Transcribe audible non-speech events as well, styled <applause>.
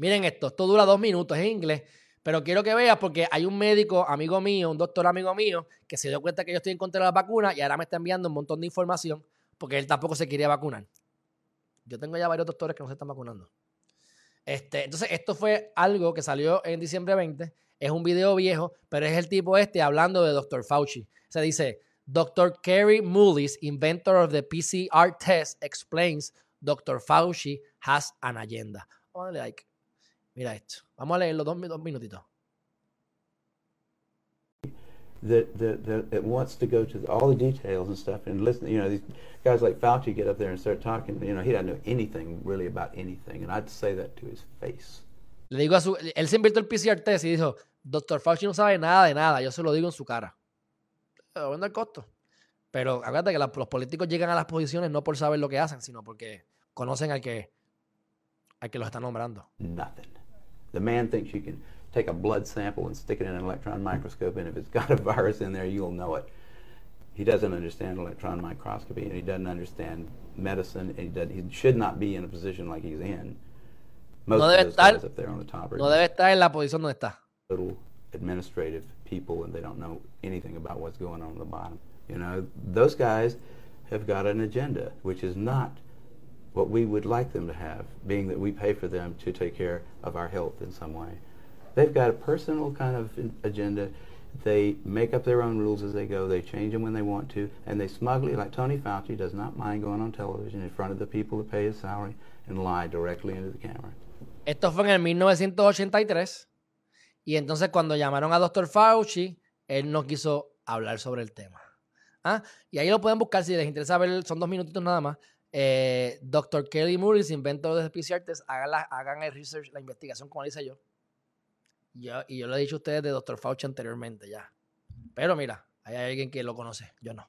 Miren esto, esto dura dos minutos, es inglés, pero quiero que veas porque hay un médico amigo mío, un doctor amigo mío, que se dio cuenta que yo estoy en contra de la vacuna y ahora me está enviando un montón de información porque él tampoco se quería vacunar. Yo tengo ya varios doctores que no se están vacunando. Este, entonces, esto fue algo que salió en diciembre 20. Es un video viejo, pero es el tipo este hablando de Dr. Fauci. Se dice, Dr. Kerry Mullis, inventor of the PCR test, explains Dr. Fauci has an agenda. Like. Mira esto. Vamos a leerlo dos, dos minutitos. That, that, that it wants to go to all the details and stuff and listen. You know, these guys like Fauci get up there and start talking. You know, he doesn't know anything really about anything, and I'd say that to his face. Le digo a su, él se inventó el PCR test y dijo, Dr. Fauci no sabe nada de nada, yo se lo digo en su cara. Bueno, el costo. Pero acuérdate que la, los políticos llegan a las posiciones no por saber lo que hacen, sino porque conocen al que, al que los está nombrando. Nothing. The man thinks you can take a blood sample and stick it in an electron microscope, and if it's got a <laughs> virus in there, you'll know it. He doesn't understand electron microscopy, and he doesn't understand medicine, and he, he should not be in a position like he's in. Most No of debe those estar- guys up there on the top are No debe estar en la posición donde está. little administrative people, and they don't know anything about what's going on at the bottom. You know, those guys have got an agenda, which is not what we would like them to have, being that we pay for them to take care of our health in some way. They've got a personal kind of agenda. They make up their own rules as they go. They change them when they want to, and they smugly, like Tony Fauci, does not mind going on television in front of the people that pay his salary and lie directly into the camera. Esto fue en el 1983. Y entonces cuando llamaron a Dr. Fauci, él no quiso hablar sobre el tema. ¿Ah? Y ahí lo pueden buscar si les interesa ver, son dos minutitos nada más. Eh, Dr. Kelly Murray, inventor de PCR test, hagan, la- hagan el la investigación como le hice yo. yo. Y yo lo he dicho a ustedes de Dr. Fauci anteriormente ya. Pero mira, hay alguien que lo conoce, yo no.